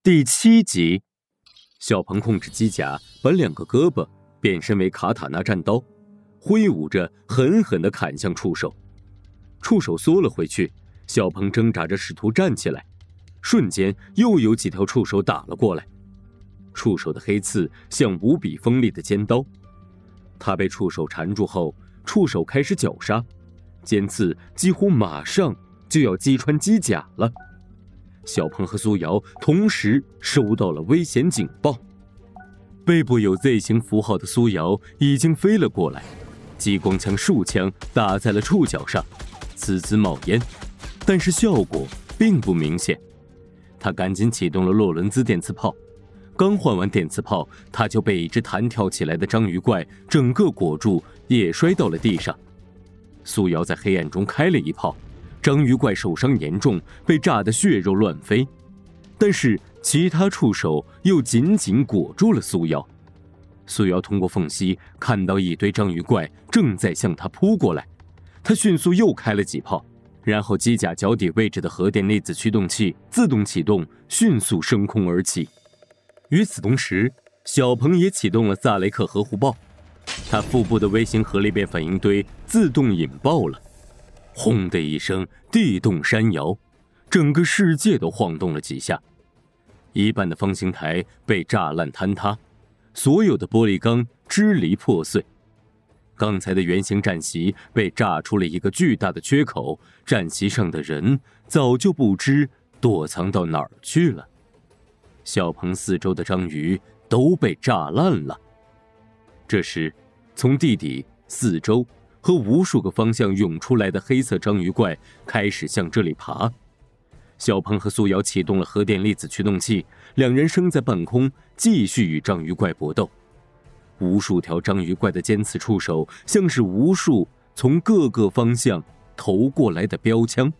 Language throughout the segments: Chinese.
第七集，小鹏控制机甲，把两个胳膊变身为卡塔纳战刀，挥舞着狠狠的砍向触手。触手缩了回去，小鹏挣扎着试图站起来，瞬间又有几条触手打了过来。触手的黑刺像无比锋利的尖刀，他被触手缠住后，触手开始绞杀，尖刺几乎马上就要击穿机甲了。小鹏和苏瑶同时收到了危险警报，背部有 Z 型符号的苏瑶已经飞了过来，激光枪数枪打在了触角上，滋滋冒烟，但是效果并不明显。他赶紧启动了洛伦兹电磁炮，刚换完电磁炮，他就被一只弹跳起来的章鱼怪整个裹住，也摔到了地上。苏瑶在黑暗中开了一炮。章鱼怪受伤严重，被炸得血肉乱飞，但是其他触手又紧紧裹住了苏瑶。苏瑶通过缝隙看到一堆章鱼怪正在向他扑过来，他迅速又开了几炮，然后机甲脚底位置的核电粒子驱动器自动启动，迅速升空而起。与此同时，小鹏也启动了萨雷克核护爆，他腹部的微型核裂变反应堆自动引爆了。轰的一声，地动山摇，整个世界都晃动了几下。一半的方形台被炸烂坍塌，所有的玻璃钢支离破碎。刚才的圆形战席被炸出了一个巨大的缺口，战席上的人早就不知躲藏到哪儿去了。小鹏四周的章鱼都被炸烂了。这时，从地底四周。和无数个方向涌出来的黑色章鱼怪开始向这里爬。小鹏和苏瑶启动了核电粒子驱动器，两人升在半空，继续与章鱼怪搏斗。无数条章鱼怪的尖刺触手像是无数从各个方向投过来的标枪，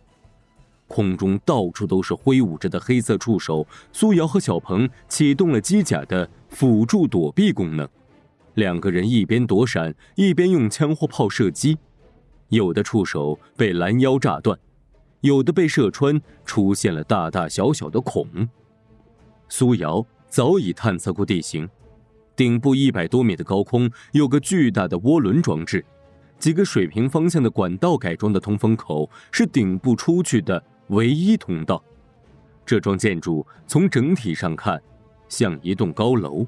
空中到处都是挥舞着的黑色触手。苏瑶和小鹏启动了机甲的辅助躲避功能。两个人一边躲闪，一边用枪或炮射击，有的触手被拦腰炸断，有的被射穿，出现了大大小小的孔。苏瑶早已探测过地形，顶部一百多米的高空有个巨大的涡轮装置，几个水平方向的管道改装的通风口是顶部出去的唯一通道。这幢建筑从整体上看像一栋高楼，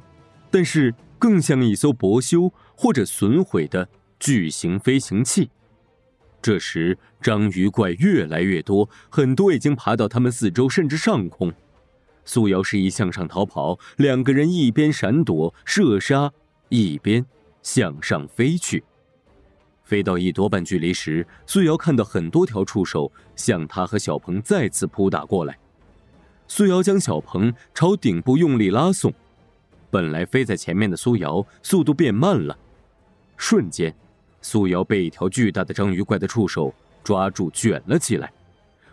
但是。更像一艘薄修或者损毁的巨型飞行器。这时，章鱼怪越来越多，很多已经爬到他们四周，甚至上空。苏瑶示意向上逃跑，两个人一边闪躲射杀，一边向上飞去。飞到一多半距离时，苏瑶看到很多条触手向他和小鹏再次扑打过来。苏瑶将小鹏朝顶部用力拉送。本来飞在前面的苏瑶速度变慢了，瞬间，苏瑶被一条巨大的章鱼怪的触手抓住卷了起来。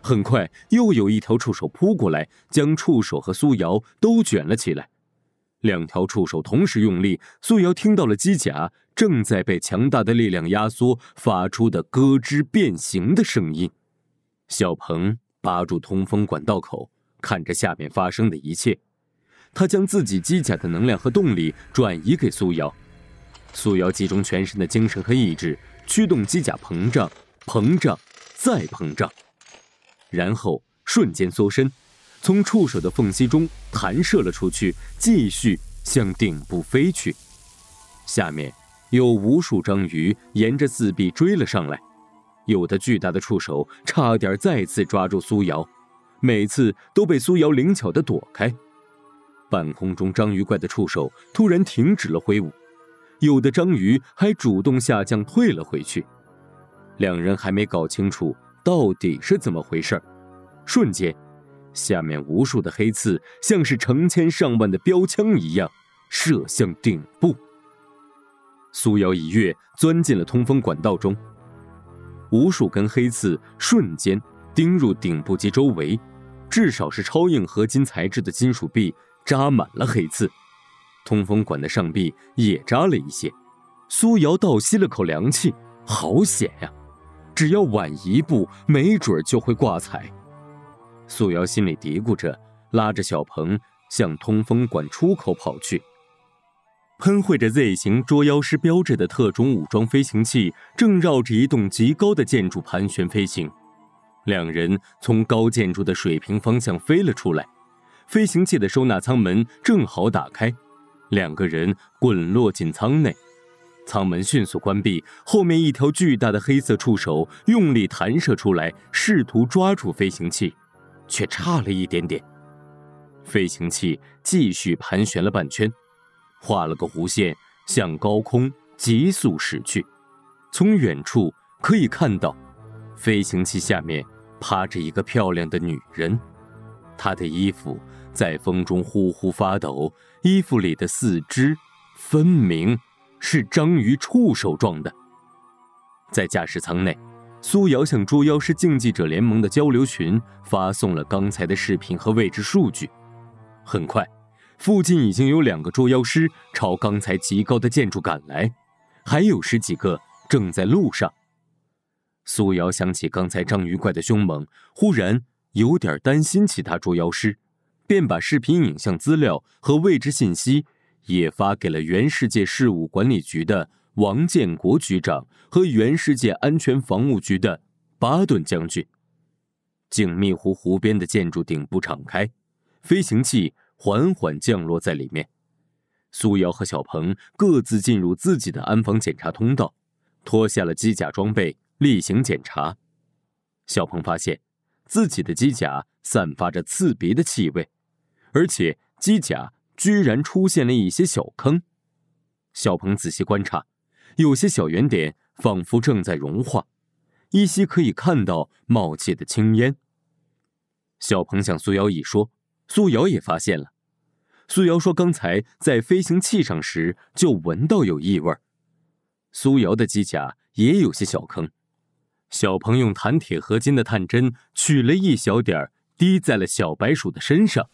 很快，又有一条触手扑过来，将触手和苏瑶都卷了起来。两条触手同时用力，苏瑶听到了机甲正在被强大的力量压缩，发出的咯吱变形的声音。小鹏扒住通风管道口，看着下面发生的一切。他将自己机甲的能量和动力转移给苏瑶，苏瑶集中全身的精神和意志，驱动机甲膨胀、膨胀、再膨胀，然后瞬间缩身，从触手的缝隙中弹射了出去，继续向顶部飞去。下面有无数章鱼沿着四壁追了上来，有的巨大的触手差点再次抓住苏瑶，每次都被苏瑶灵巧地躲开。半空中，章鱼怪的触手突然停止了挥舞，有的章鱼还主动下降退了回去。两人还没搞清楚到底是怎么回事瞬间，下面无数的黑刺像是成千上万的标枪一样射向顶部。苏瑶一跃钻进了通风管道中，无数根黑刺瞬间钉入顶部及周围，至少是超硬合金材质的金属壁。扎满了黑刺，通风管的上壁也扎了一些。苏瑶倒吸了口凉气，好险呀！只要晚一步，没准就会挂彩。苏瑶心里嘀咕着，拉着小鹏向通风管出口跑去。喷绘着 Z 型捉妖师标志的特种武装飞行器正绕着一栋极高的建筑盘旋飞行。两人从高建筑的水平方向飞了出来，飞行器的收纳舱门正好打开，两个人滚落进舱内。舱门迅速关闭，后面一条巨大的黑色触手用力弹射出来，试图抓住飞行器，却差了一点点。飞行器继续盘旋了半圈，画了个弧线，向高空急速驶去。从远处可以看到，飞行器下面趴着一个漂亮的女人，她的衣服在风中呼呼发抖，衣服里的四肢分明。是章鱼触手状的。在驾驶舱内，苏瑶向捉妖师竞技者联盟的交流群发送了刚才的视频和位置数据。很快，附近已经有两个捉妖师朝刚才极高的建筑赶来，还有十几个正在路上。苏瑶想起刚才章鱼怪的凶猛，忽然有点担心其他捉妖师，便把视频影像资料和位置信息。也发给了原世界事务管理局的王建国局长和原世界安全防务局的巴顿将军。静谧湖湖边的建筑顶部敞开，飞行器缓缓降落在里面。苏瑶和小鹏各自进入自己的安防检查通道，脱下了机甲装备，例行检查。小鹏发现自己的机甲散发着刺鼻的气味，而且机甲。居然出现了一些小坑，小鹏仔细观察，有些小圆点仿佛正在融化，依稀可以看到冒起的青烟。小鹏向苏瑶一说，苏瑶也发现了。苏瑶说，刚才在飞行器上时就闻到有异味。苏瑶的机甲也有些小坑，小鹏用弹铁合金的探针取了一小点，滴在了小白鼠的身上。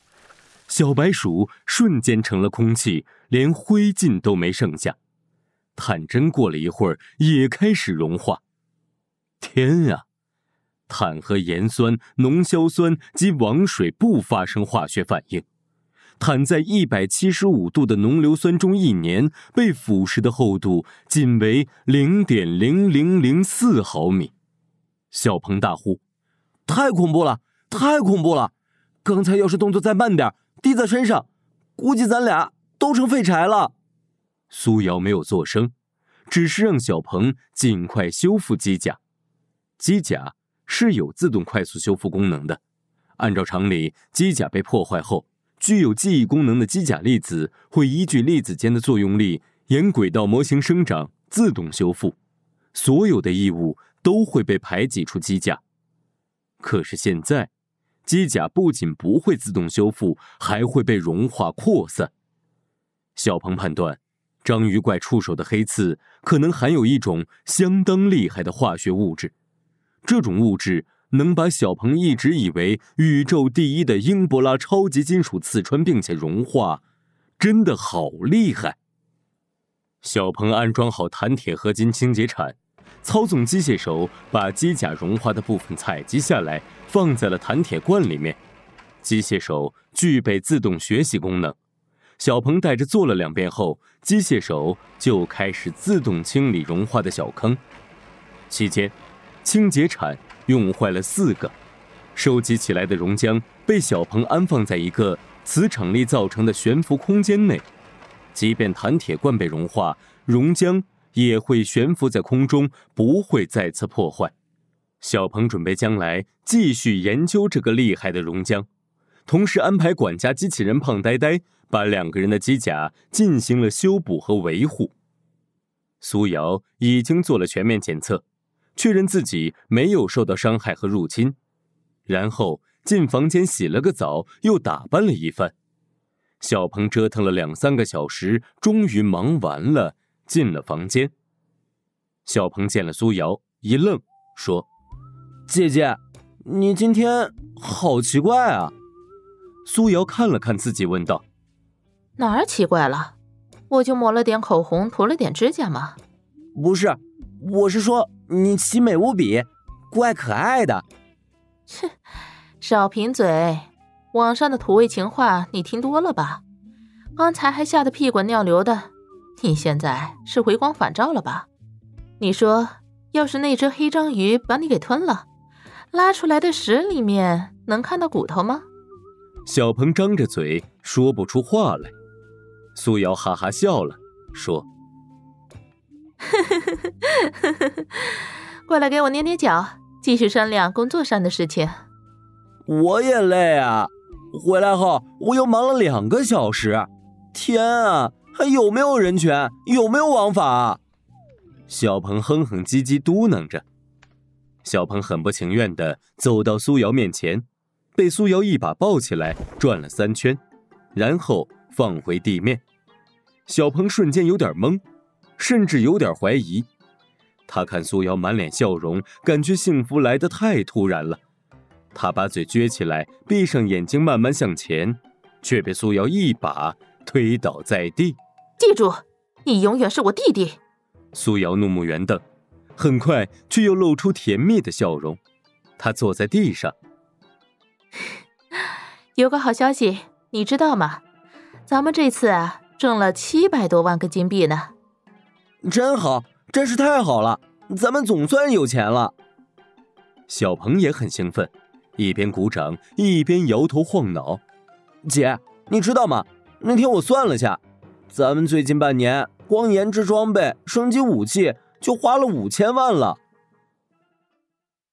小白鼠瞬间成了空气，连灰烬都没剩下。碳针过了一会儿也开始融化。天啊！碳和盐酸、浓硝酸及王水不发生化学反应，碳在一百七十五度的浓硫酸中一年，被腐蚀的厚度仅为零点零零零四毫米。小鹏大呼：“太恐怖了！太恐怖了！刚才要是动作再慢点……”滴在身上，估计咱俩都成废柴了。苏瑶没有作声，只是让小鹏尽快修复机甲。机甲是有自动快速修复功能的。按照常理，机甲被破坏后，具有记忆功能的机甲粒子会依据粒子间的作用力沿轨道模型生长，自动修复。所有的异物都会被排挤出机甲。可是现在。机甲不仅不会自动修复，还会被融化扩散。小鹏判断，章鱼怪触手的黑刺可能含有一种相当厉害的化学物质，这种物质能把小鹏一直以为宇宙第一的英博拉超级金属刺穿并且融化，真的好厉害。小鹏安装好弹铁合金清洁铲。操纵机械手把机甲融化的部分采集下来，放在了弹铁罐里面。机械手具备自动学习功能。小鹏带着做了两遍后，机械手就开始自动清理融化的小坑。期间，清洁铲用坏了四个。收集起来的熔浆被小鹏安放在一个磁场力造成的悬浮空间内。即便弹铁罐被融化，熔浆。也会悬浮在空中，不会再次破坏。小鹏准备将来继续研究这个厉害的熔浆，同时安排管家机器人胖呆呆把两个人的机甲进行了修补和维护。苏瑶已经做了全面检测，确认自己没有受到伤害和入侵，然后进房间洗了个澡，又打扮了一番。小鹏折腾了两三个小时，终于忙完了。进了房间，小鹏见了苏瑶，一愣，说：“姐姐，你今天好奇怪啊。”苏瑶看了看自己，问道：“哪儿奇怪了？我就抹了点口红，涂了点指甲嘛。”“不是，我是说你奇美无比，怪可爱的。”“切，少贫嘴！网上的土味情话你听多了吧？刚才还吓得屁滚尿流的，你现在是回光返照了吧？你说，要是那只黑章鱼把你给吞了，拉出来的屎里面能看到骨头吗？小鹏张着嘴说不出话来。苏瑶哈哈笑了，说：“ 过来给我捏捏脚，继续商量工作上的事情。”我也累啊，回来后我又忙了两个小时。天啊，还有没有人权？有没有王法？小鹏哼哼唧唧嘟囔着。小鹏很不情愿地走到苏瑶面前，被苏瑶一把抱起来，转了三圈，然后放回地面。小鹏瞬间有点懵，甚至有点怀疑。他看苏瑶满脸笑容，感觉幸福来得太突然了。他把嘴撅起来，闭上眼睛，慢慢向前，却被苏瑶一把。推倒在地，记住，你永远是我弟弟。苏瑶怒目圆瞪，很快却又露出甜蜜的笑容。他坐在地上，有个好消息，你知道吗？咱们这次啊，挣了七百多万个金币呢。真好，真是太好了，咱们总算有钱了。小鹏也很兴奋，一边鼓掌一边摇头晃脑。姐，你知道吗？那天我算了下，咱们最近半年光研制装备、升级武器就花了五千万了。